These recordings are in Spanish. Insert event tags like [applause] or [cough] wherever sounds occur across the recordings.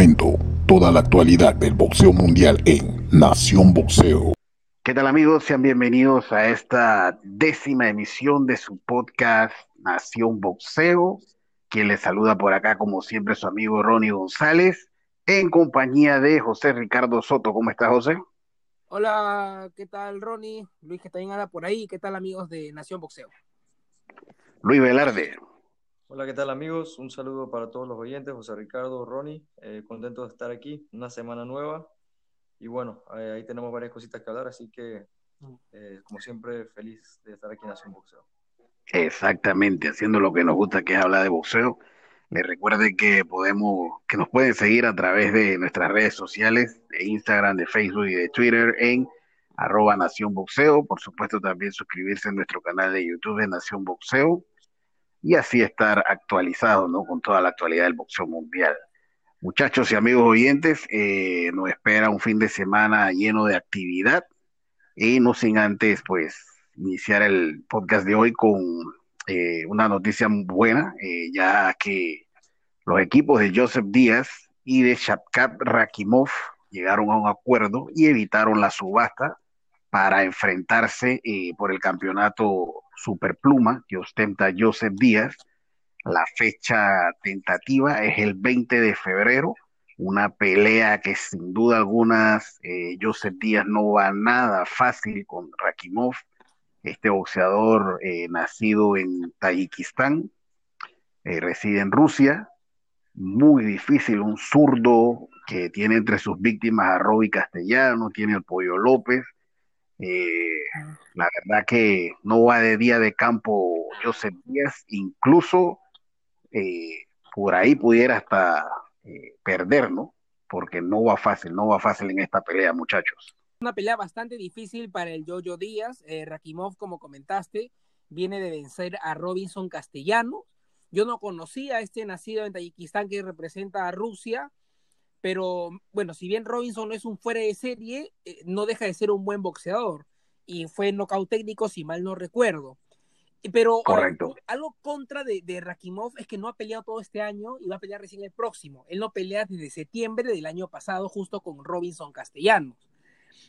Momento, toda la actualidad del boxeo mundial en Nación Boxeo. ¿Qué tal amigos? Sean bienvenidos a esta décima emisión de su podcast Nación Boxeo. Quien les saluda por acá, como siempre, su amigo Ronnie González, en compañía de José Ricardo Soto. ¿Cómo está, José? Hola, ¿qué tal, Ronnie? Luis, que también anda por ahí. ¿Qué tal, amigos de Nación Boxeo? Luis Velarde. Hola, ¿qué tal amigos? Un saludo para todos los oyentes, José Ricardo, Ronnie, eh, contento de estar aquí, una semana nueva y bueno, eh, ahí tenemos varias cositas que hablar, así que eh, como siempre feliz de estar aquí en Nación Boxeo. Exactamente, haciendo lo que nos gusta que es hablar de boxeo. Les recuerde que podemos, que nos pueden seguir a través de nuestras redes sociales, de Instagram, de Facebook y de Twitter en arroba Nación Boxeo. Por supuesto, también suscribirse a nuestro canal de YouTube de Nación Boxeo y así estar actualizado ¿no? con toda la actualidad del boxeo mundial. Muchachos y amigos oyentes, eh, nos espera un fin de semana lleno de actividad y no sin antes pues iniciar el podcast de hoy con eh, una noticia buena, eh, ya que los equipos de Joseph Díaz y de Shapkat Rakimov llegaron a un acuerdo y evitaron la subasta para enfrentarse por el campeonato superpluma que ostenta Joseph Díaz. La fecha tentativa es el 20 de febrero, una pelea que sin duda algunas eh, Joseph Díaz no va nada fácil con Rakimov, este boxeador eh, nacido en Tayikistán, eh, reside en Rusia, muy difícil, un zurdo que tiene entre sus víctimas a Roby Castellano, tiene el Pollo López, eh, la verdad que no va de día de campo Joseph Díaz, incluso eh, por ahí pudiera hasta eh, perder, ¿no? Porque no va fácil, no va fácil en esta pelea, muchachos. Una pelea bastante difícil para el Jojo Díaz. Rakimov, como comentaste, viene de vencer a Robinson Castellano. Yo no conocía a este nacido en Tayikistán que representa a Rusia pero bueno, si bien Robinson no es un fuera de serie, eh, no deja de ser un buen boxeador y fue nocaut técnico si mal no recuerdo. Pero algo contra de, de, Rakimov es que no ha peleado todo este año y va a pelear recién el próximo. Él no pelea desde septiembre del año pasado justo con Robinson Castellanos.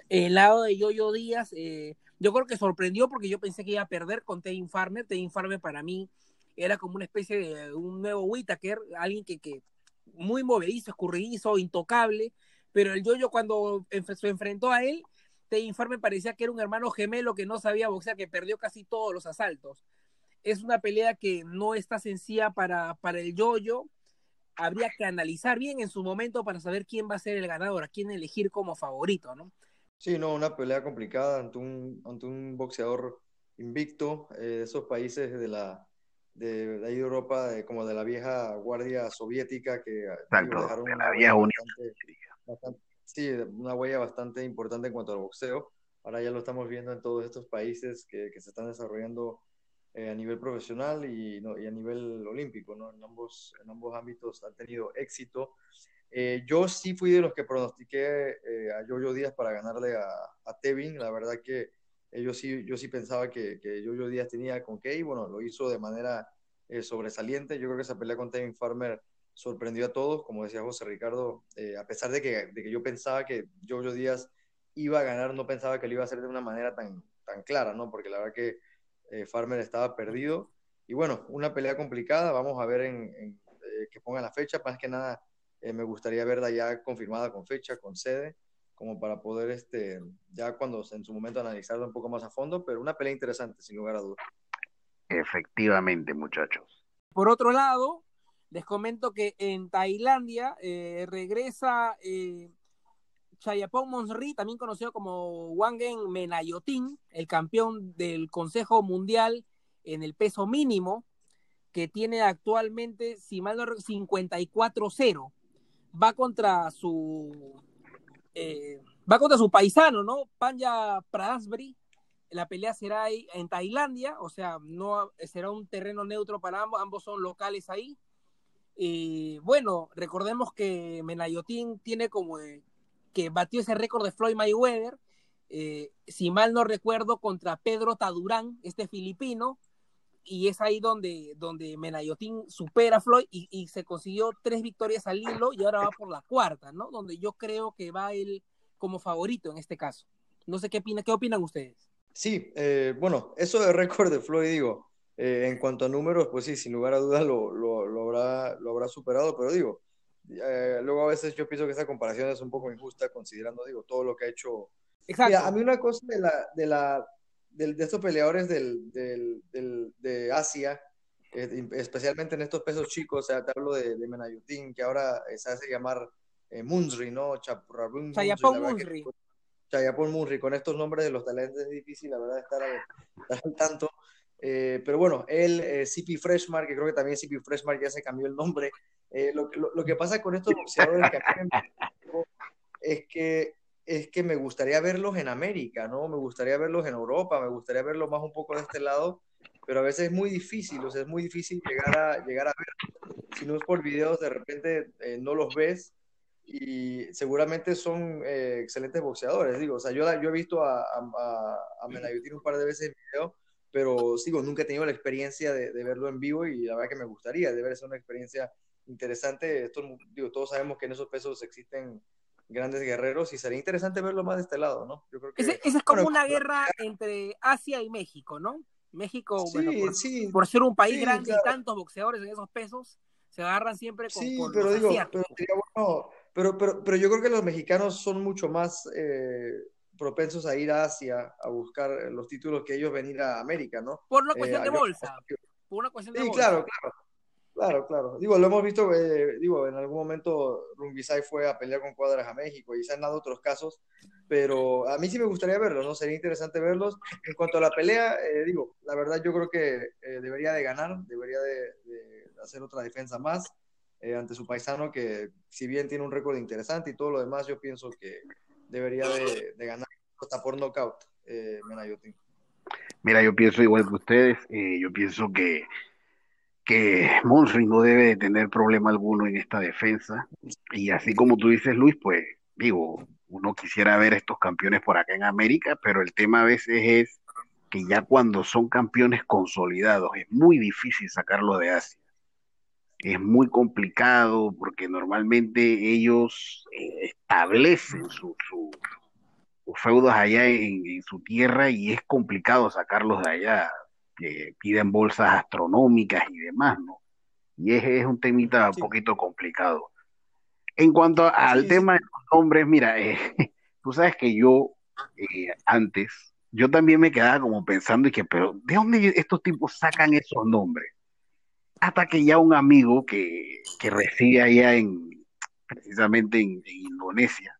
El lado de Yoyo Díaz, eh, yo creo que sorprendió porque yo pensé que iba a perder con Teddy Farmer. Teddy Farmer para mí era como una especie de un nuevo Whitaker, alguien que, que muy movedizo, escurridizo, intocable, pero el Yoyo cuando se enfrentó a él, te informe parecía que era un hermano gemelo que no sabía boxear, que perdió casi todos los asaltos. Es una pelea que no está sencilla para, para el Yoyo. Habría que analizar bien en su momento para saber quién va a ser el ganador, a quién elegir como favorito, ¿no? Sí, no, una pelea complicada ante un, ante un boxeador invicto, eh, esos países de la, de, de, Europa, como de la vieja guardia soviética que dejaron la vieja Unión Sí, una huella bastante importante en cuanto al boxeo. Ahora ya lo estamos viendo en todos estos países que, que se están desarrollando eh, a nivel profesional y, no, y, a nivel olímpico, ¿no? En ambos, en ambos ámbitos han tenido éxito. Eh, yo sí fui de los que pronostiqué eh, a Jojo Díaz para ganarle a, a Tevin. La verdad que yo, sí, yo sí pensaba que, que Jojo Díaz tenía con qué y bueno, lo hizo de manera eh, sobresaliente. Yo creo que esa pelea con Tevin Farmer sorprendió a todos, como decía José Ricardo, eh, a pesar de que, de que, yo pensaba que Jojo Díaz iba a ganar, no pensaba que lo iba a hacer de una manera tan, tan clara, ¿no? Porque la verdad que Farmer estaba perdido. Y bueno, una pelea complicada, vamos a ver en, en que pongan la fecha, más que nada me gustaría verla ya confirmada con fecha, con sede como para poder, este, ya cuando en su momento analizarlo un poco más a fondo, pero una pelea interesante, sin lugar a dudas. Efectivamente, muchachos. Por otro lado, les comento que en Tailandia eh, regresa eh, Chayapong Monsri, también conocido como Wangen Menayotin, el campeón del Consejo Mundial en el peso mínimo, que tiene actualmente, si mal no 54-0. Va contra su eh, va contra su paisano, ¿no? Panya Prasbury. La pelea será ahí en Tailandia, o sea, no será un terreno neutro para ambos, ambos son locales ahí. Y bueno, recordemos que Menayotín tiene como que batió ese récord de Floyd Mayweather, eh, si mal no recuerdo, contra Pedro Tadurán, este filipino, y es ahí donde, donde Menayotín supera a Floyd y, y, se consiguió tres victorias al hilo y ahora va por la cuarta, ¿no? Donde yo creo que va él como favorito en este caso. No sé qué, opina, qué opinan ustedes. Sí, eh, bueno, eso de récord de Floyd, digo, eh, en cuanto a números, pues sí, sin lugar a dudas lo, lo, lo habrá, lo habrá superado, pero digo, eh, luego a veces yo pienso que esa comparación es un poco injusta considerando, digo, todo lo que ha hecho. Exacto. Mira, a mí una cosa de, la, de, la, de, de estos peleadores del, del, del, de Asia, eh, especialmente en estos pesos chicos, o sea, te hablo de, de Menayutin, que ahora se hace llamar eh, Munzri, ¿no? Chapurrabun Chayapón Munzri. Chayapón Munzri, con estos nombres de los talentos es difícil, la verdad, estar al, estar al tanto. Eh, pero bueno, él, eh, CP Freshmark, que creo que también CP Freshmark ya se cambió el nombre. Eh, lo, lo, lo, que pasa con estos boxeadores que [laughs] es que es que me gustaría verlos en América, ¿no? Me gustaría verlos en Europa, me gustaría verlos más un poco de este lado, pero a veces es muy difícil, o sea, es muy difícil llegar a, llegar a ver. Si no es por videos, de repente eh, no los ves y seguramente son eh, excelentes boxeadores, digo, o sea, yo, yo he visto a, a, a un par de veces en video, pero sigo, nunca he tenido la experiencia de, de, verlo en vivo y la verdad que me gustaría, debe ser una experiencia interesante. Esto, digo, todos sabemos que en esos pesos existen grandes guerreros y sería interesante verlo más de este lado, ¿no? Yo creo que, ese es como bueno, una guerra entre Asia y México, ¿no? México, sí, bueno, por, sí, por, ser un país sí, grande claro. y tantos boxeadores en esos pesos, se agarran siempre con, sí, con pero los digo, pero, bueno, pero, pero, pero, yo creo que los mexicanos son mucho más eh, propensos a ir a Asia a buscar los títulos que ellos venir a América, ¿no? Por una cuestión eh, de bolsa. Por una cuestión de sí, bolsa. claro, claro. Claro, claro. Digo, lo hemos visto, eh, digo, en algún momento Rumbisai fue a pelear con cuadras a México y se han dado otros casos, pero a mí sí me gustaría verlos, ¿no? Sería interesante verlos. En cuanto a la pelea, eh, digo, la verdad yo creo que eh, debería de ganar, debería de, hacer otra defensa más ante su paisano, que si bien tiene un récord interesante y todo lo demás, yo pienso que debería de, de ganar hasta por knockout, eh. Mira, yo pienso igual que ustedes, yo pienso que que Monsri no debe de tener problema alguno en esta defensa. Y así como tú dices, Luis, pues digo, uno quisiera ver estos campeones por acá en América, pero el tema a veces es que ya cuando son campeones consolidados es muy difícil sacarlos de Asia. Es muy complicado porque normalmente ellos eh, establecen sus su, feudos allá en su tierra y es complicado sacarlos de allá que piden bolsas astronómicas y demás, ¿no? Y es, es un temita sí. un poquito complicado. En cuanto al sí, tema de los nombres, mira, eh, [laughs] tú sabes que yo eh, antes, yo también me quedaba como pensando y que, pero ¿de dónde estos tipos sacan esos nombres? Hasta que ya un amigo que, que reside allá en, precisamente en, en Indonesia,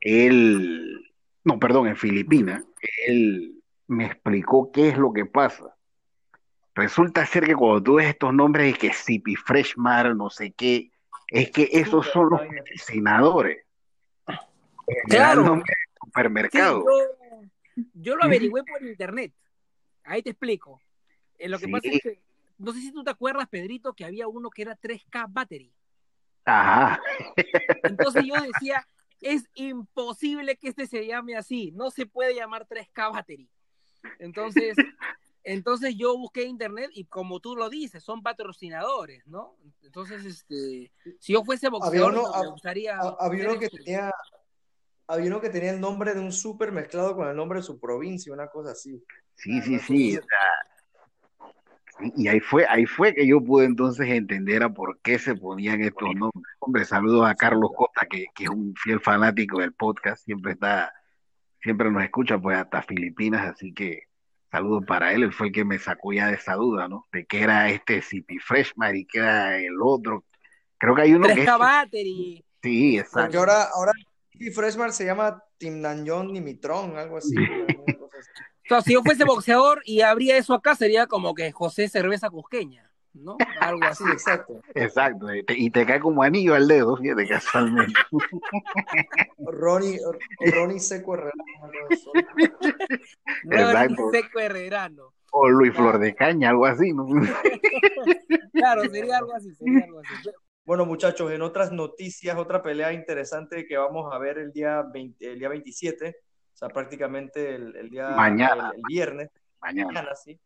él, no, perdón, en Filipinas, él me explicó qué es lo que pasa. Resulta ser que cuando tú ves estos nombres de que Sipi Freshmar, no sé qué, es que esos son los medicinadores. Claro. El nombre del supermercado. Sí, yo, yo, lo averigüé por internet. Ahí te explico. Eh, lo que sí. pasa es que, no sé si tú te acuerdas, Pedrito, que había uno que era 3K Battery. Ajá. Entonces yo [laughs] decía, es imposible que este se llame así. No se puede llamar 3K Battery. Entonces, entonces yo busqué internet y como tú lo dices, son patrocinadores, ¿no? Entonces, este, si yo fuese boxeador, había uno, me gustaría. Había uno que tenía, había uno que tenía el nombre de un súper mezclado con el nombre de su provincia, una cosa así. Sí, sí, sí. Y ahí fue, ahí fue que yo pude entonces entender a por qué se ponían estos nombres. Hombre, saludos a Carlos Costa, que, que es un fiel fanático del podcast, siempre está siempre nos escucha, pues hasta Filipinas, así que saludos para él, él fue el que me sacó ya de esa duda, ¿no? De que era este CP Freshman y que era el otro. Creo que hay uno Fresca que es... Battery. Sí, exacto. Porque ahora, ahora CP Freshman se llama Timnanyon Nimitron, algo así. o sea, si yo fuese boxeador y habría eso acá, sería como que José Cerveza Cusqueña. ¿No? Algo así, exacto. [laughs] Exacto, y te, y te, cae como anillo al dedo, fíjate, casualmente. Ronnie, Ronnie Seco Herrerano. Ronnie Seco Herrerano. O Luis claro. Flor de Caña, algo así, ¿no? [laughs] claro, sería algo así, sería algo así. Bueno, muchachos, en otras noticias, otra pelea interesante que vamos a ver el día, 20, el día 27, o sea, prácticamente el, el día Mañana. El, el viernes. Mañana. Mañana, sí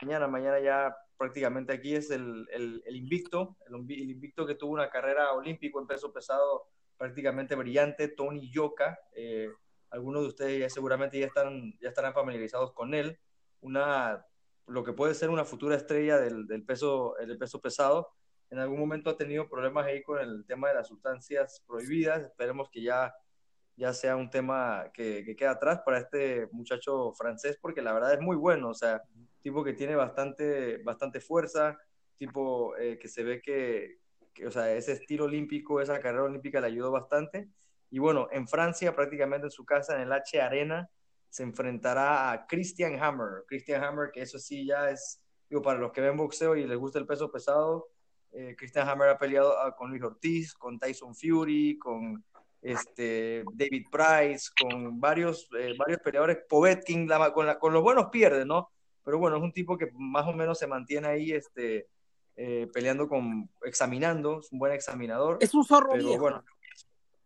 mañana, mañana ya prácticamente aquí es el, el, invicto, el, invicto que tuvo una carrera olímpico en peso pesado prácticamente brillante, Tony Yoka. Eh, algunos de ustedes ya seguramente ya, están, ya estarán familiarizados con él. Una, lo que puede ser una futura estrella del, del peso, del peso pesado. En algún momento ha tenido problemas ahí con el tema de las sustancias prohibidas. Esperemos que ya ya sea un tema que, que queda atrás para este muchacho francés, porque la verdad es muy bueno, o sea, tipo que tiene bastante, bastante fuerza, tipo eh, que se ve que, o sea, ese estilo olímpico, esa carrera olímpica le ayudó bastante. Y bueno, en Francia, prácticamente en su casa, en el H Arena, se enfrentará a Christian Hammer. Christian Hammer, que eso sí ya es, digo, para los que ven boxeo y les gusta el peso pesado, eh, Christian Hammer ha peleado ah, con Luis Ortiz, con Tyson Fury, con este, David Price, con varios, eh, varios peleadores, Povetkin, la, con, la, con, los buenos pierde, ¿no? Pero bueno, es un tipo que más o menos se mantiene ahí este, eh, peleando con, examinando, es un buen examinador. Es un zorro pero, viejo. Bueno,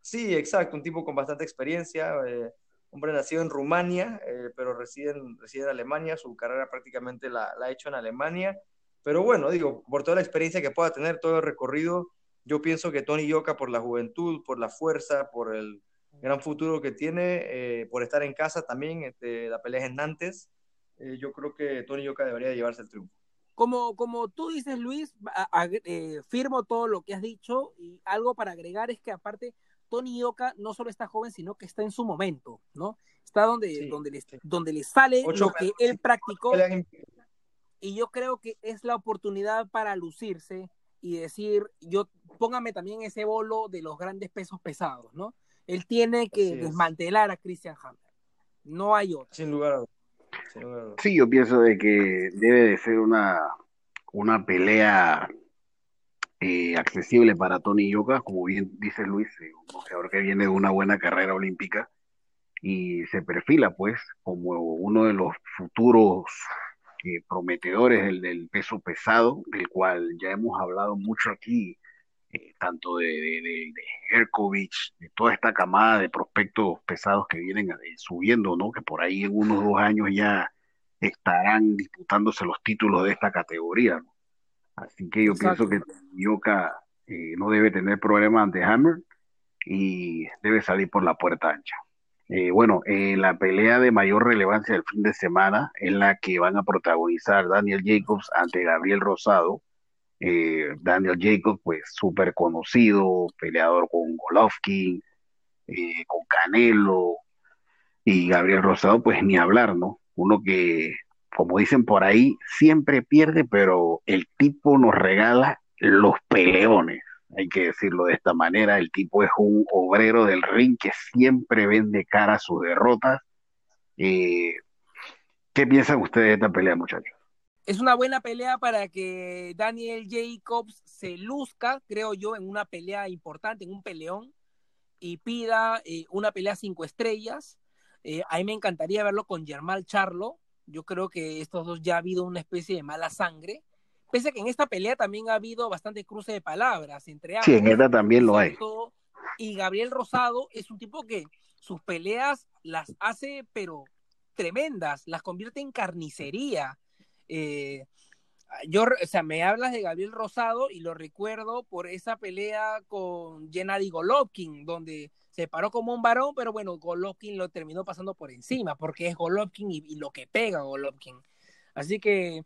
sí, exacto, un tipo con bastante experiencia, eh, hombre nacido en Rumania, eh, pero reside en, reside en Alemania, su carrera prácticamente la, la ha hecho en Alemania. Pero bueno, digo, por toda la experiencia que pueda tener, todo el recorrido, yo pienso que Tony Yoka, por la juventud, por la fuerza, por el gran futuro que tiene, por estar en casa también, este, la pelea es en Nantes, eh, yo creo que Tony Yoka debería llevarse el triunfo. Como, como tú dices, Luis, a, a, eh, firmo todo lo que has dicho y algo para agregar es que aparte Tony Yoka no solo está joven, sino que está en su momento, ¿no? Está donde, sí, donde, le, sí. donde le sale Ocho lo que él practicó. Y yo creo que es la oportunidad para lucirse y decir, yo póngame también ese bolo de los grandes pesos pesados, ¿no? Él tiene que desmantelar a Christian Hammer. No hay otro. Sin lugar a dudas. Sí, yo pienso de que debe de ser una, una pelea eh, accesible para Tony Yoka, como bien dice Luis, eh, que viene de una buena carrera olímpica y se perfila pues como uno de los futuros eh, prometedores del, del, peso pesado, del cual ya hemos hablado mucho aquí, eh, tanto de, de, de, de Herkovich, de toda esta camada de prospectos pesados que vienen eh, subiendo, ¿no? Que por ahí en unos dos años ya estarán disputándose los títulos de esta categoría, ¿no? Así que yo Exacto. pienso que Yoka eh, no debe tener problema ante Hammer y debe salir por la puerta ancha. Eh, bueno, eh, la pelea de mayor relevancia del fin de semana es la que van a protagonizar Daniel Jacobs ante Gabriel Rosado. Eh, Daniel Jacobs, pues súper conocido, peleador con Golovkin, eh, con Canelo, y Gabriel Rosado, pues ni hablar, ¿no? Uno que, como dicen por ahí, siempre pierde, pero el tipo nos regala los peleones hay que decirlo de esta manera, el tipo es un obrero del ring que siempre vende cara a sus derrotas. Eh, ¿Qué piensan ustedes de esta pelea, muchachos? Es una buena pelea para que Daniel Jacobs se luzca, creo yo, en una pelea importante, en un peleón, y pida eh, una pelea cinco estrellas. Eh, a mí me encantaría verlo con Germán Charlo. Yo creo que estos dos ya ha habido una especie de mala sangre pese a que en esta pelea también ha habido bastante cruce de palabras entre ambos. Sí, en esta también lo hay. Y Gabriel Rosado es un tipo que sus peleas las hace, pero tremendas, las convierte en carnicería. Eh, yo, o sea, me hablas de Gabriel Rosado y lo recuerdo por esa pelea con Gennady Golovkin, donde se paró como un varón, pero bueno, Golovkin lo terminó pasando por encima, porque es Golovkin y, lo que pega Golovkin. Así que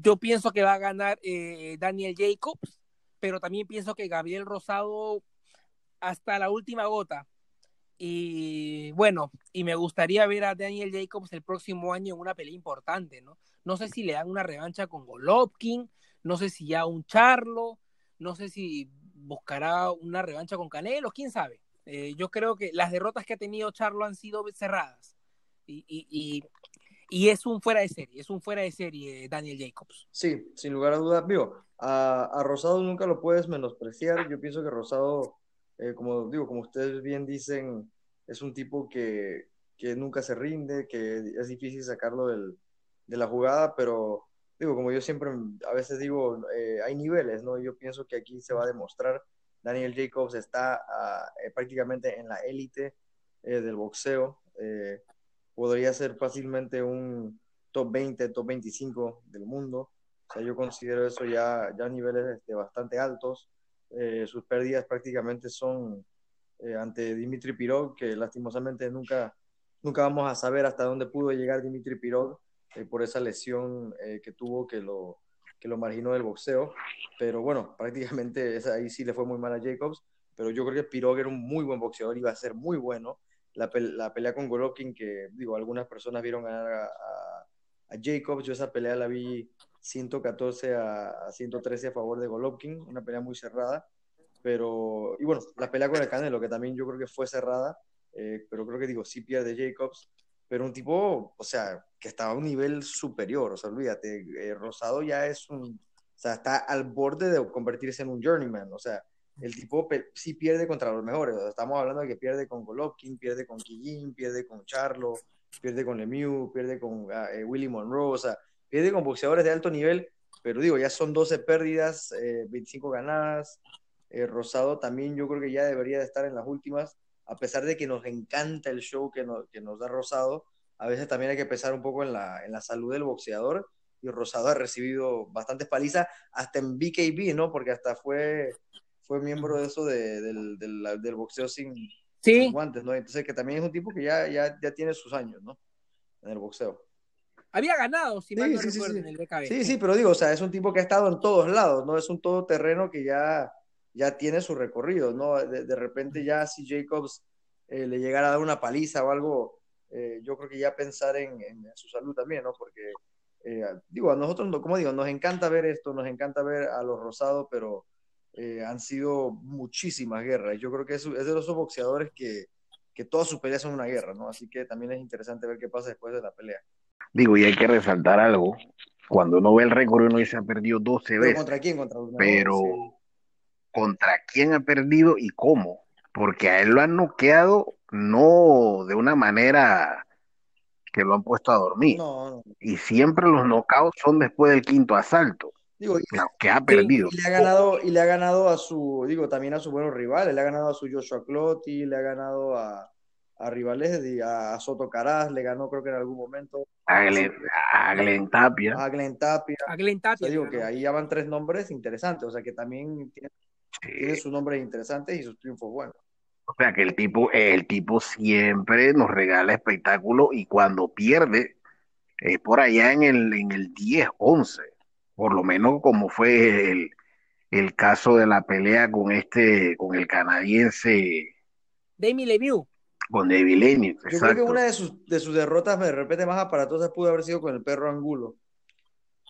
yo pienso que va a ganar eh, Daniel Jacobs, pero también pienso que Gabriel Rosado hasta la última gota. Y bueno, y me gustaría ver a Daniel Jacobs el próximo año en una pelea importante, ¿no? No sé si le dan una revancha con Golovkin, no sé si ya un Charlo, no sé si buscará una revancha con Canelo, quién sabe. Eh, yo creo que las derrotas que ha tenido Charlo han sido cerradas. Y, y, y, y es un fuera de serie, es un fuera de serie Daniel Jacobs. Sí, sin lugar a dudas, a, a Rosado nunca lo puedes menospreciar, yo pienso que Rosado, eh, como digo, como ustedes bien dicen, es un tipo que, que nunca se rinde, que es difícil sacarlo del, de la jugada, pero digo, como yo siempre a veces digo, eh, hay niveles, ¿no? Yo pienso que aquí se va a demostrar, Daniel Jacobs está uh, prácticamente en la élite eh, del boxeo, podría ser fácilmente un top 20, top 25 del mundo. O sea, yo considero eso ya, ya niveles este, bastante altos. Eh, sus pérdidas prácticamente son eh, ante Dimitri Pirog, que lastimosamente nunca, nunca vamos a saber hasta dónde pudo llegar Dimitri Pirog eh, por esa lesión que tuvo que lo, que lo marginó del boxeo. Pero bueno, [laughs] prácticamente esa, ahí sí le fue muy mal a Jacobs. Pero yo creo que Pirog era un muy buen boxeador, iba a ser muy bueno. La, la pelea con Golovkin, que digo, algunas personas vieron ganar a, a, a Jacobs, yo esa pelea la vi 114 a, 113 a favor de Golovkin, una pelea muy cerrada. Pero, y bueno, la pelea con el Canelo, que también yo creo que fue cerrada, eh, pero creo que digo, sí pierde Jacobs, pero un tipo, o sea, que estaba a un nivel superior, o sea, olvídate, eh, Rosado ya es un, o sea, está al borde de convertirse en un journeyman, o sea, el tipo sí pierde contra los mejores, estamos hablando de que pierde con Golovkin, pierde con Kijin, pierde con Charlo, pierde con Lemieux, pierde con uh, Willy Monroe, o sea, pierde con boxeadores de alto nivel, pero digo, ya son 12 pérdidas, eh, 25 ganadas. Eh, Rosado también yo creo que ya debería de estar en las últimas, a pesar de que nos encanta el show que nos, que nos da Rosado, a veces también hay que pensar un poco en la, en la salud del boxeador, y Rosado ha recibido bastantes palizas, hasta en BKB, ¿no? Porque hasta fue, fue miembro de eso de, del, del, del, boxeo sin, sí. sin, guantes, ¿no? Entonces que también es un tipo que ya, ya, ya tiene sus años, ¿no? En el boxeo. Había ganado, si Sí, mal no sí, sí, recuerdo, sí. en el BKB. Sí, sí, pero digo, o sea, es un tipo que ha estado en todos lados, ¿no? Es un todoterreno que ya, ya tiene su recorrido, ¿no? De, de repente ya si Jacobs eh, le llegara a dar una paliza o algo, eh, yo creo que ya pensar en, en su salud también, ¿no? Porque, eh, digo, a nosotros, no- como digo, nos encanta ver esto, nos encanta ver a los rosados, pero eh, han sido muchísimas guerras. Yo creo que es, es de esos boxeadores que, que todas sus peleas son una guerra, ¿no? Así que también es interesante ver qué pasa después de la pelea. Digo, y hay que resaltar algo. Cuando uno ve el récord, uno dice ha perdido 12 ¿Pero veces. contra quién? Contra Pero sí. ¿contra quién ha perdido y cómo? Porque a él lo han noqueado no de una manera que lo han puesto a dormir. No, no. Y siempre los knockouts son después del quinto asalto, Digo, que ha perdido. y le ha ganado, y le ha ganado a su, digo, también a sus buenos rivales, le ha ganado a su Joshua Clotti, le ha ganado a, a rivales, de, a Soto Caraz, le ganó creo que en algún momento A Glenn, a Glenn Tapia. a Glenn Tapia. A Glenn O Tapia. sea, digo que ahí ya van tres nombres interesantes, o sea que también tiene, tiene Sí. sus nombres interesantes y sus triunfos buenos. O sea que el tipo, el tipo siempre nos regala espectáculo y cuando pierde es por allá en el, en el 10, 11, por lo menos como fue el, el caso de la pelea con este, con el canadiense, Demi Lemieux. Con David Lenius, Yo creo que una de sus, de sus derrotas de repente más aparatosas pudo haber sido con el perro Angulo.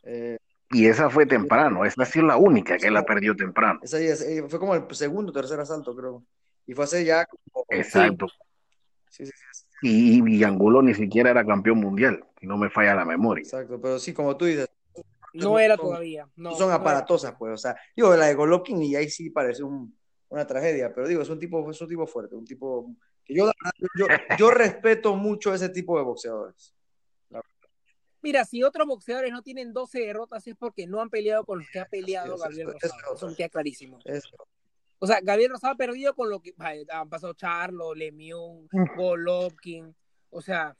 Eh, Y esa fue temprano, esa ha sido la única que él ha perdido temprano. esa ya es- eh, fue como el segundo o tercer asalto, creo. Y fue hace ya como... Exacto. Sí, sí, sí, Y, y Angulo ni siquiera era campeón mundial, si no me falla la memoria. exacto. Pero sí, como tú dices, No era todavía. No, son no era. aparatosas, pues. O sea, digo, la de Golovkin y ahí sí parece un- una tragedia, pero digo, es un tipo, es un tipo fuerte, un tipo yo, yo, yo respeto mucho ese tipo de boxeadores. Mira, si otros boxeadores no tienen 12 derrotas es porque no han peleado con los que ha peleado es, Gabriel eso- eso Rosado. es Eso otra. me queda clarísimo. Es- O sea, Gabriel Rosado ha perdido con lo que han pasado Charlo, Lemieux, Golovkin. O sea,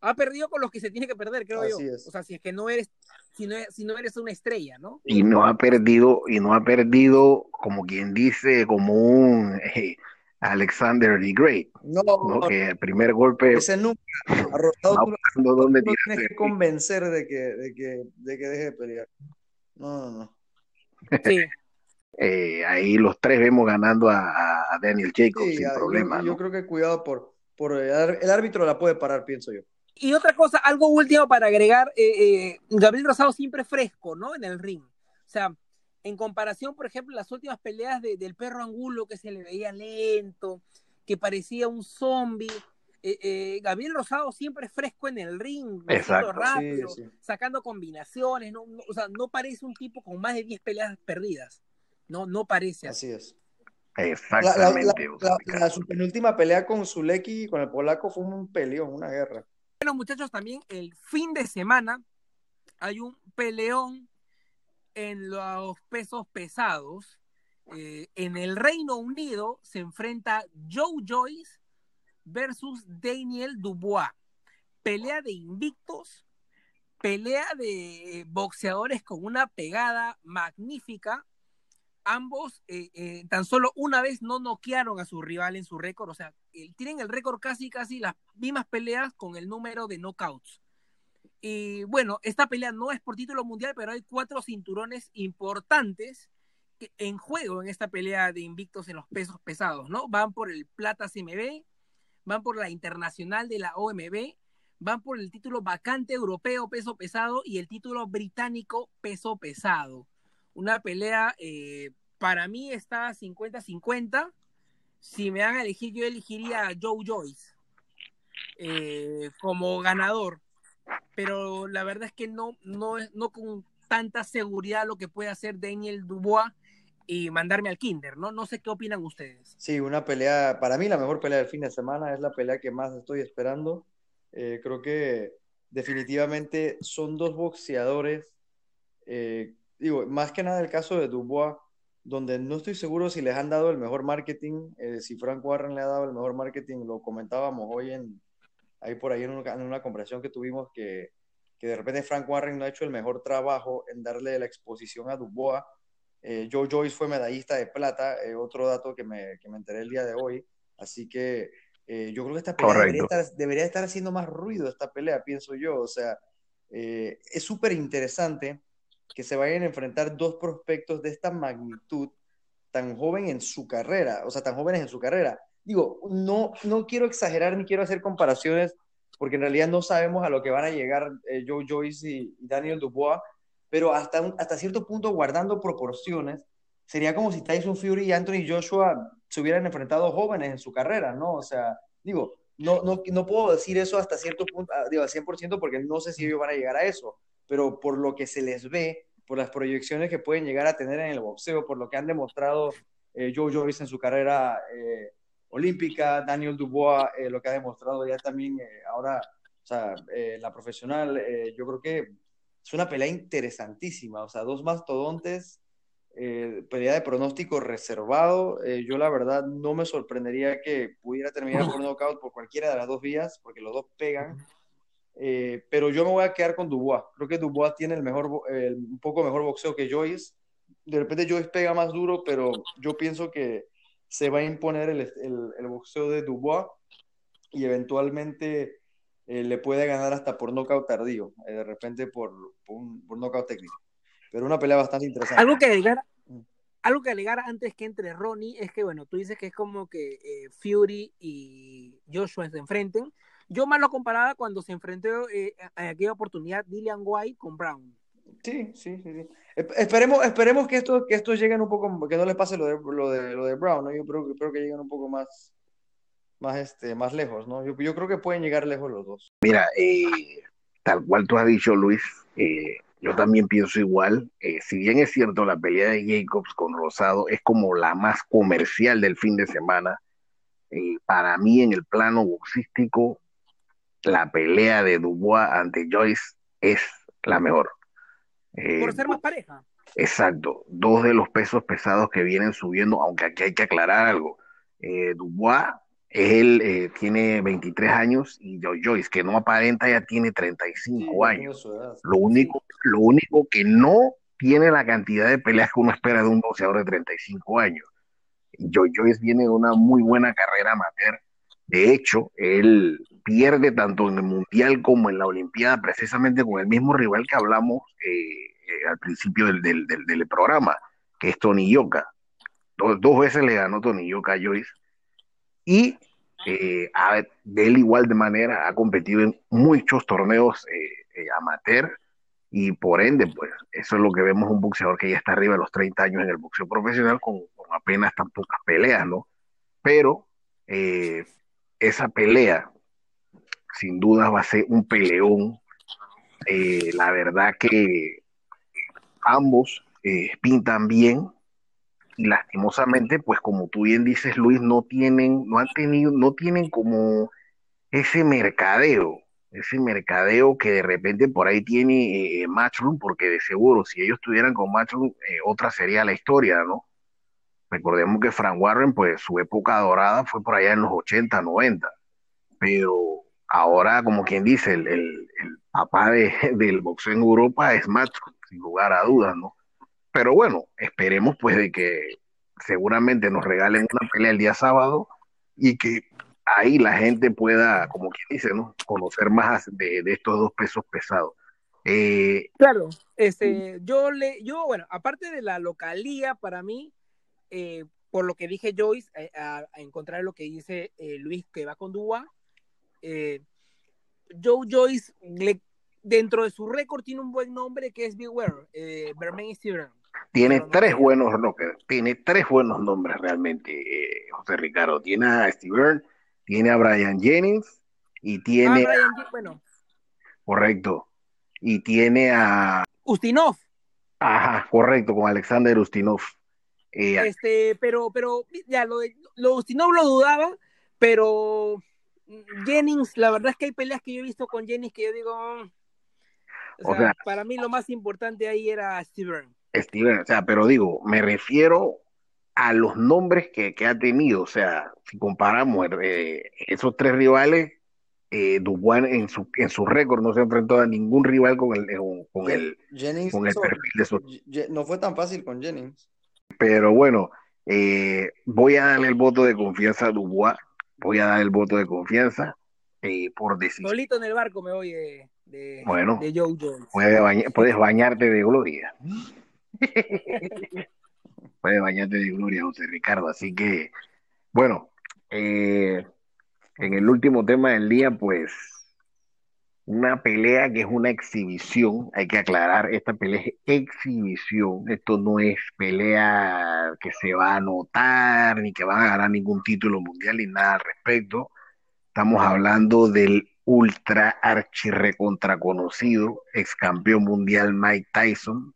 ha perdido con los que se tiene que perder, creo Así yo. es. O sea, si es que no eres, si no, si no eres una estrella, ¿no? Y no ha perdido, y no ha perdido, como quien dice, como un eh, Alexander the Great, no, ¿no? Que el primer golpe ese nunca. A Rosado va tú buscando dónde lo tienes que convencer de que, de que, de que deje de pelear. No, no, no. Sí. [laughs] Eh, ahí los tres vemos ganando a, a Daniel Jacobs Sí, sin ah, yo- problema, yo, ¿no? creo que cuidado por, por el árbitro la puede parar, pienso yo. Y otra cosa, algo último para agregar, eh, eh, Gabriel Rosado siempre fresco, ¿no? En el ring. O sea, en comparación, por ejemplo, las últimas peleas de- del perro Angulo, que se le veía lento, que parecía un zombie. eh, eh, Gabriel Rosado siempre fresco en el ring, Exacto. rápido, Sí, sí. sacando combinaciones, no, no- o sea, no parece un tipo con más de 10 peleas perdidas. No, no parece así. Así es. La, la, la, Exactamente. la- la- su penúltima pelea con Zuleki, con el polaco, fue un peleón, una guerra. Bueno, muchachos, también el fin de semana hay un peleón en los pesos pesados. Eh, en el Reino Unido se enfrenta Joe Joyce versus Daniel Dubois. Pelea de invictos, pelea de boxeadores con una pegada magnífica. Ambos eh, eh, tan solo una vez no noquearon a su rival en su récord, o sea, tienen el récord casi, casi las mismas peleas con el número de knockouts. Y bueno, esta pelea no es por título mundial, pero hay cuatro cinturones importantes en juego en esta pelea de invictos en los pesos pesados, ¿no? Van por el Plata CMB, van por la Internacional de la OMB, van por el título vacante europeo peso pesado y el título británico peso pesado. Una pelea, eh, para mí está 50-50. Si me van a elegir, yo elegiría a Joe Joyce eh, como ganador pero la verdad es que no, no, no con tanta seguridad lo que puede hacer Daniel Dubois y mandarme al Kinder, ¿no? No sé qué opinan ustedes. Sí, una pelea, para mí la mejor pelea del fin de semana, es la pelea que más estoy esperando. Eh, creo que definitivamente son dos boxeadores, eh, digo, más que nada el caso de Dubois, donde no estoy seguro si les han dado el mejor marketing, eh, si Frank Warren le ha dado el mejor marketing, lo comentábamos hoy en, ahí por ahí en una, en una conversación que tuvimos que, que, de repente Frank Warren no ha hecho el mejor trabajo en darle la exposición a Dubois. Eh, Joe Joyce fue medallista de plata, eh, otro dato que me, que me, enteré el día de hoy. Así que eh, yo creo que esta pelea debería estar, debería estar, haciendo más ruido, esta pelea, pienso yo. O sea, eh, es súper interesante que se vayan a enfrentar dos prospectos de esta magnitud tan joven en su carrera, o sea, tan jóvenes en su carrera digo, no, no quiero exagerar ni quiero hacer comparaciones porque en realidad no sabemos a lo que van a llegar eh, Joe Joyce y, Daniel Dubois, pero hasta, hasta cierto punto, guardando proporciones, sería como si Tyson Fury y Anthony Joshua se hubieran enfrentado jóvenes en su carrera, ¿no? O sea, digo, no, no, no puedo decir eso hasta cierto punto, ah, digo, al 100% porque no sé si ellos van a llegar a eso, pero por lo que se les ve, por las proyecciones que pueden llegar a tener en el boxeo, por lo que han demostrado eh, Joe Joyce en su carrera eh, olímpica, Daniel Dubois, eh, lo que ha demostrado ya también eh, ahora, o sea, eh, la profesional, eh, yo creo que es una pelea interesantísima, o sea, dos mastodontes, pelea de pronóstico reservado, yo la verdad no me sorprendería que pudiera terminar por knockout por cualquiera de las dos vías, porque los dos pegan, pero yo me voy a quedar con Dubois, creo que Dubois tiene el mejor, un poco mejor boxeo que Joyce, de repente Joyce pega más duro, pero yo pienso que se va a imponer el, el, el boxeo de Dubois y eventualmente eh, le puede ganar hasta por nocaut tardío, eh, de repente por, por, un, por nocaut técnico. Pero una pelea bastante interesante. Algo que agregar, mm. algo que agregar antes que entre Ronnie es que, bueno, tú dices que es como que eh, Fury y Joshua se enfrenten. Yo más lo comparaba cuando se enfrentó eh, en aquella oportunidad Dillian White con Brown. Sí, sí, sí. Esperemos, esperemos que esto, que esto lleguen un poco, que no les pase lo de, lo de, lo de Brown, ¿no? Yo creo, creo que lleguen un poco más, más, este, más lejos, ¿no? Yo, yo creo que pueden llegar lejos los dos. Mira, eh, tal cual tú has dicho, Luis, eh, yo también pienso igual. Eh, si bien es cierto, la pelea de Jacobs con Rosado es como la más comercial del fin de semana, para mí en el plano boxístico, la pelea de Dubois ante Joyce es la mejor. Eh, Por ser más pareja. Exacto, dos de los pesos pesados que vienen subiendo, aunque aquí hay que aclarar algo. Eh, Dubois, él eh, tiene 23 años y Joyce, que no aparenta, ya tiene 35 sí, años. Lo único, lo único que no tiene la cantidad de peleas que uno espera de un boxeador de 35 años. Joyce viene de una muy buena carrera amateur. De hecho, él pierde tanto en el Mundial como en la Olimpiada, precisamente con el mismo rival que hablamos eh, eh, al principio del, del, del, programa, que es Tony Yoka. Dos, dos, veces le ganó Tony Yoka a Joyce. Y eh, de él igual de manera ha competido en muchos torneos eh, amateur y por ende, pues eso es lo que vemos un boxeador que ya está arriba de los 30 años en el boxeo profesional con, con apenas tan pocas peleas, ¿no? Pero esa pelea sin duda va a ser un peleón. Eh, la verdad que ambos eh, pintan bien y lastimosamente, pues como tú bien dices, Luis, no tienen, no han tenido, no tienen como ese mercadeo, ese mercadeo que de repente por ahí tiene eh, Matchroom, porque de seguro si ellos estuvieran con Matchroom, eh, otra sería la historia, ¿no? Recordemos que Frank Warren, pues su época dorada fue por allá en los 80, 90, pero ahora, como quien dice, el, el, el papá de, [laughs] del boxeo en Europa es Match, sin lugar a dudas, ¿no? Pero bueno, esperemos pues de que seguramente nos regalen una pelea el día sábado y que ahí la gente pueda, como quien dice, ¿no? Conocer más de, de estos dos pesos pesados. Eh, claro, este, yo le, yo, bueno, aparte de la localía, para mí, eh, por lo que dije Joyce, eh, a, a, encontrar lo que dice eh, Luis que va con Dua, eh, Joe Joyce, le, dentro de su récord, tiene un buen nombre que es Beware, eh, Bermain Steven. Tiene tres buenos no, tiene tres buenos nombres realmente, José Ricardo. Tiene a Steve tiene a Brian Jennings y tiene. Ah, Brian, a... bueno. Correcto. Y tiene a. Ustinov. Ajá, correcto, con Alexander Ustinov. Eh, este, pero, pero, ya, lo de lo Ustinov lo dudaba, pero Jennings, la verdad es que hay peleas que yo he visto con Jennings que yo digo. O sea, o sea para mí lo más importante ahí era Steven. Steven, o sea, pero digo, me refiero a los nombres que, que ha tenido, o sea, si comparamos eh, esos tres rivales, eh, Dubois en su, en su récord no se enfrentó a ningún rival con el, con el, Jennings con el hizo, perfil de su... No fue tan fácil con Jennings. Pero bueno, eh, voy a darle el voto de confianza a Dubois, voy a dar el voto de confianza eh, por decisión. Solito en el barco me voy de, de, bueno, de Joe Jones. Puedes, baña, puedes bañarte de gloria. [laughs] Puede bañarte de gloria, José Ricardo. Así que, bueno, eh, en el último tema del día, pues, una pelea que es una exhibición, hay que aclarar, esta pelea es exhibición, esto no es pelea que se va a anotar, ni que va a ganar ningún título mundial, ni nada al respecto. Estamos hablando del ultra archirrecontraconocido ex campeón mundial Mike Tyson,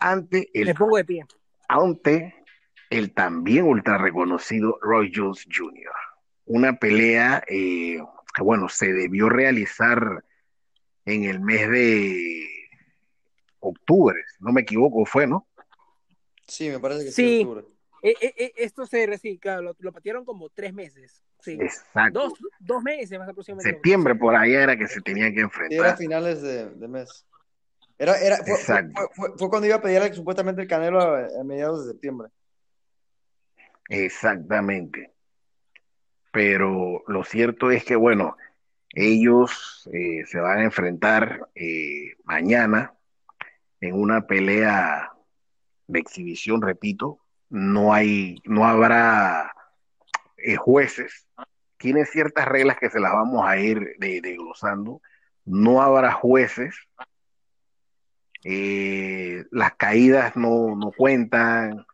ante el, Le pongo de pie. ante el también ultra reconocido Roy Jones Jr. Una pelea eh, que, bueno, se debió realizar en el mes de octubre, si no me equivoco, fue, ¿no? Sí, me parece que sí. sí octubre. Eh, eh, esto se claro, lo, lo patearon como tres meses. Sí. Exacto. Dos, dos meses más aproximadamente. Septiembre por ahí era que se tenían que enfrentar. Era finales de, de mes. Era, era, fue, fue, fue, fue, cuando iba a pedir supuestamente el Canelo a, a, mediados de septiembre. Exactamente. Pero lo cierto es que, bueno, ellos eh, se van a enfrentar eh, mañana en una pelea de exhibición, repito. No hay, no habrá eh, jueces. Tienen ciertas reglas que se las vamos a ir desglosando. No habrá jueces eh, las caídas no, no, cuentan,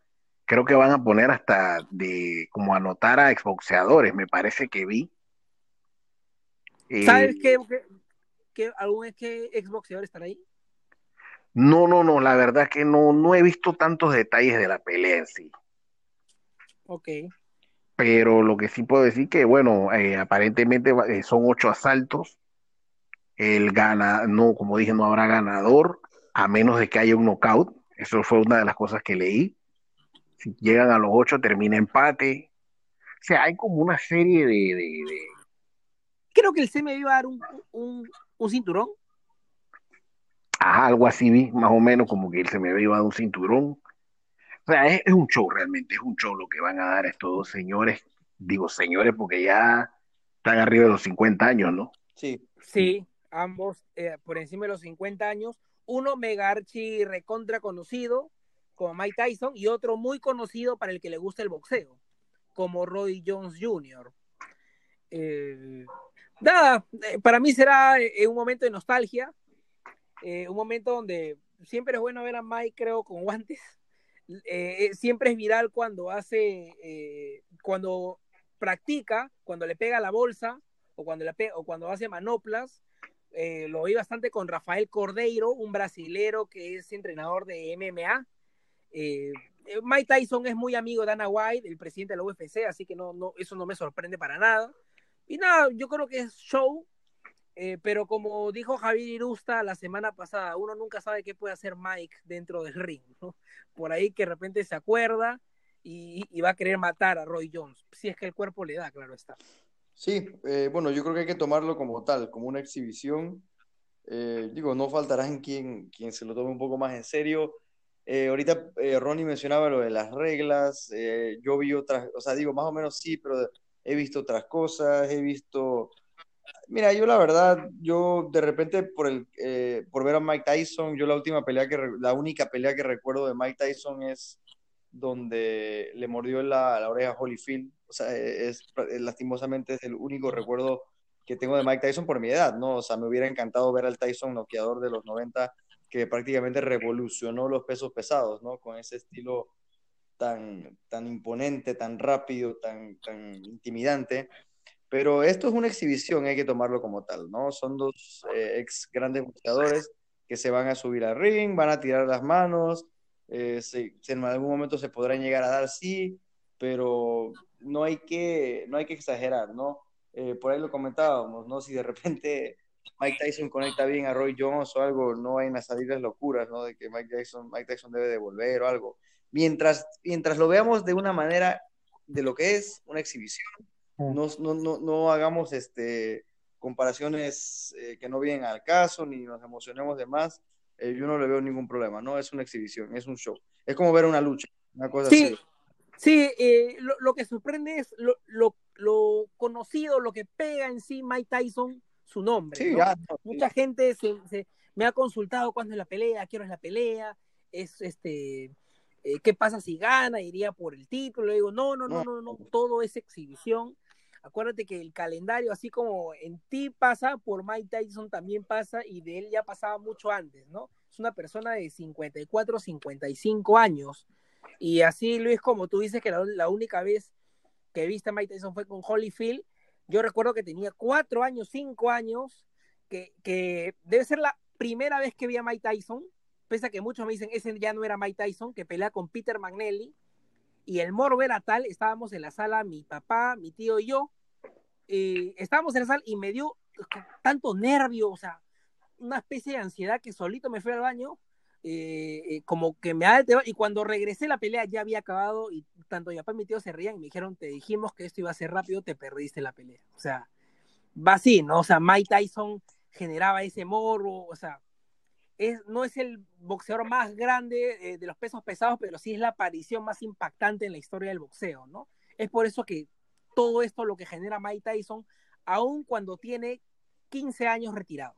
creo que van a poner hasta de como anotar a exboxeadores, me parece que vi. Eh, ¿Sabes qué, qué, qué, algún exboxeador estará ahí? No, no, no, la verdad es que no, no he visto tantos detalles de la pelea en sí. Ok. Pero lo que sí puedo decir que, bueno, eh, aparentemente son ocho asaltos. El gana, no, como dije, no habrá ganador a menos de que haya un knockout. Eso fue una de las cosas que leí. Si llegan a los ocho, termina empate. O sea, hay como una serie de. de, de... Creo que el CM iba a dar un, un, un, cinturón. Ajá, algo así vi, más o menos, como que el CM iba a dar un cinturón. O sea, es, es, un show realmente, es un show lo que van a dar estos dos señores. Digo señores porque ya están arriba de los 50 años, ¿no? Sí. Sí, ambos eh, por encima de los 50 años uno mega archi recontra conocido como Mike Tyson y otro muy conocido para el que le gusta el boxeo como Roy Jones Jr. Eh, nada, eh, para mí será eh, un momento de nostalgia, un momento donde siempre es bueno ver a Mike, creo, con guantes. [laughs] siempre es viral cuando hace, cuando practica, cuando le pega la bolsa o cuando, le o cuando hace manoplas lo vi bastante con Rafael Cordeiro, un brasilero que es entrenador de MMA. Eh, Mike Tyson es muy amigo de Dana White, el presidente de la UFC, así que no, no, eso no me sorprende para nada. Y nada, yo creo que es show, eh, pero como dijo Javier Irusta la semana pasada, uno nunca sabe qué puede hacer Mike dentro del ring. Por ahí que de repente se acuerda y, va a querer matar a Roy Jones, si es que el cuerpo le da, claro está. Sí, eh, bueno, yo creo que hay que tomarlo como tal, como una exhibición. Eh, digo, no faltará en quien, quien se lo tome un poco más en serio. Eh, ahorita eh, Ronnie mencionaba lo de las reglas, eh, yo vi otras, o sea, digo, más o menos sí, pero he visto otras cosas, he visto Mira, yo la verdad, yo de repente por el por ver a Mike Tyson, yo la última pelea que la única pelea que recuerdo de Mike Tyson es donde le mordió la, oreja a Holyfield. O sea, es, es- lastimosamente es el único recuerdo que tengo de Mike Tyson por mi edad, ¿no? O sea, me hubiera encantado ver al Tyson noqueador de los 90 que prácticamente revolucionó los pesos pesados, ¿no? Con ese estilo tan, tan imponente, tan rápido, tan, tan intimidante. Pero esto es una exhibición, hay que tomarlo como tal, ¿no? Son dos eh, ex grandes boxeadores que se van a subir al ring, van a tirar las manos, eh, en algún momento se podrán llegar a dar, sí, pero no hay que, no hay que exagerar, ¿no? Eh, por ahí lo comentábamos, ¿no? Si de repente Mike Tyson conecta bien a Roy Jones o algo, no vayan a salir las locuras, ¿no? De que Mike Tyson, Mike Tyson debe devolver o algo. Mientras, mientras lo veamos de una manera de lo que es una exhibición no, no, no, no hagamos este, comparaciones eh, que no vienen al caso, ni nos emocionemos de más. Eh, yo no le veo ningún problema, ¿no? Es una exhibición, es un show. Es como ver una lucha, una cosa Sí, así. sí, eh, lo, lo que sorprende es lo, lo, lo conocido, lo que pega en sí Mike Tyson, su nombre. Sí, ¿no? ya, no, sí. Mucha gente se, se- me ha consultado cuándo es la pelea, quiero es la pelea, es este, eh, qué pasa si gana, iría por el título. Le digo, no, no, no, no, no, todo es exhibición. Acuérdate que el calendario, así como en ti pasa, por Mike Tyson también pasa y de él ya pasaba mucho antes, ¿no? Es una persona de 54, 55 años. Y así, Luis, como tú dices que la, la única vez que viste a Mike Tyson fue con Holyfield, yo recuerdo que tenía cuatro años, cinco años, que, debe ser la primera vez que vi a Mike Tyson, pese a que muchos me dicen, ese ya no era Mike Tyson, que pelea con Peter McNally, y el morbo era tal, estábamos en la sala, mi papá, mi tío y yo, eh, estábamos en la sala y me dio tanto nervio, o sea, una especie de ansiedad que solito me fui al baño, eh, eh, como que me da el tema, y cuando regresé la pelea ya había acabado y tanto mi papá y mi tío se rían y me dijeron, te dijimos que esto iba a ser rápido, te perdiste la pelea. O sea, va así, ¿no? O sea, Mike Tyson generaba ese morbo, o sea, es, no es el boxeador más grande eh, de los pesos pesados, pero sí es la aparición más impactante en la historia del boxeo, ¿no? Es por eso que todo esto lo que genera Mike Tyson, aun cuando tiene 15 años retirado.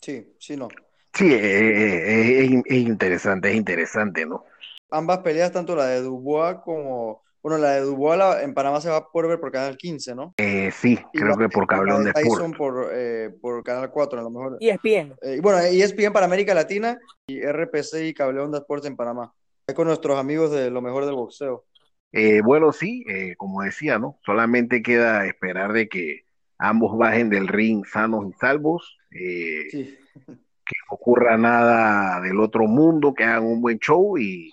Sí, sí, no. Sí, eh, eh, es, es interesante, es interesante, ¿no? Ambas peleas, tanto la de Dubois como, bueno, la de Dubois la- en Panamá se va a poder ver por Canal 15, ¿no? Eh, sí, Y creo la- que por Cableón de de Sport. Tyson por, eh, por Canal 4, a lo mejor. Y es bien. Eh, y bueno, ESPN para América Latina y RPC y Cable Onda Sports en Panamá. Es con nuestros amigos de lo mejor del boxeo. Eh, bueno, sí, eh, como decía, ¿no? Solamente queda esperar de que ambos bajen del ring sanos y salvos, eh, Sí, ocurra nada del otro mundo, que hagan un buen show y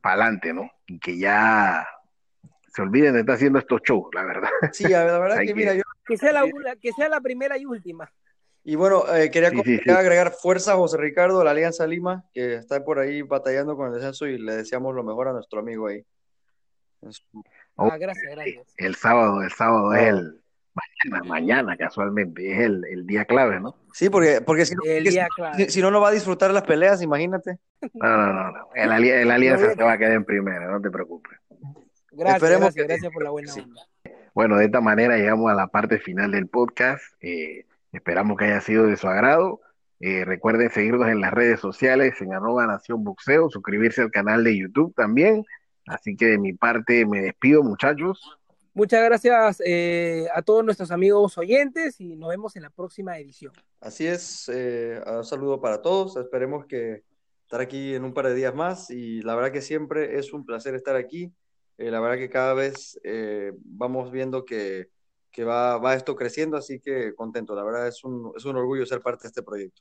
para adelante, ¿no? Y que ya se olviden de estar haciendo estos shows, la verdad. sí, la verdad [laughs] que que- mira, yo Que sea la, que sea la primera y última. Y bueno, eh, quería, Sí, sí, quería sí. agregar fuerza a José Ricardo de la Alianza Lima, que está por ahí batallando con el descenso y le deseamos lo mejor a nuestro amigo ahí. Su- Oh, Ah, gracias, gracias. El sábado, el sábado es Sábado. el mañana, mañana casualmente, es el, el día clave, ¿no? Sí, porque, porque si, no, El si- día clave. si- si no, no va a disfrutar las peleas, imagínate. No, no, no, no. El, el Alianza se va a quedar en primera, no te preocupes. Gracias, Esperemos gracias, que- gracias por la buena sí. onda. Bueno, de esta manera llegamos a la parte final del podcast. Eh, esperamos que haya sido de su agrado. Eh, recuerden seguirnos en las redes sociales, en arroba Nación Boxeo, suscribirse al canal de YouTube también. Así que de mi parte me despido, muchachos. Muchas gracias eh, a todos nuestros amigos oyentes y nos vemos en la próxima edición. Así es, eh, un saludo para todos. Esperemos que estar aquí en un par de días más y la verdad que siempre es un placer estar aquí. Eh, la verdad que cada vez eh, vamos viendo que, que va, va esto creciendo, así que contento. La verdad es un, es un orgullo ser parte de este proyecto.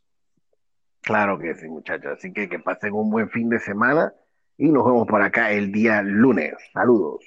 Claro que sí, muchachos. Así que que pasen un buen fin de semana y nos vemos por acá el día lunes. Saludos.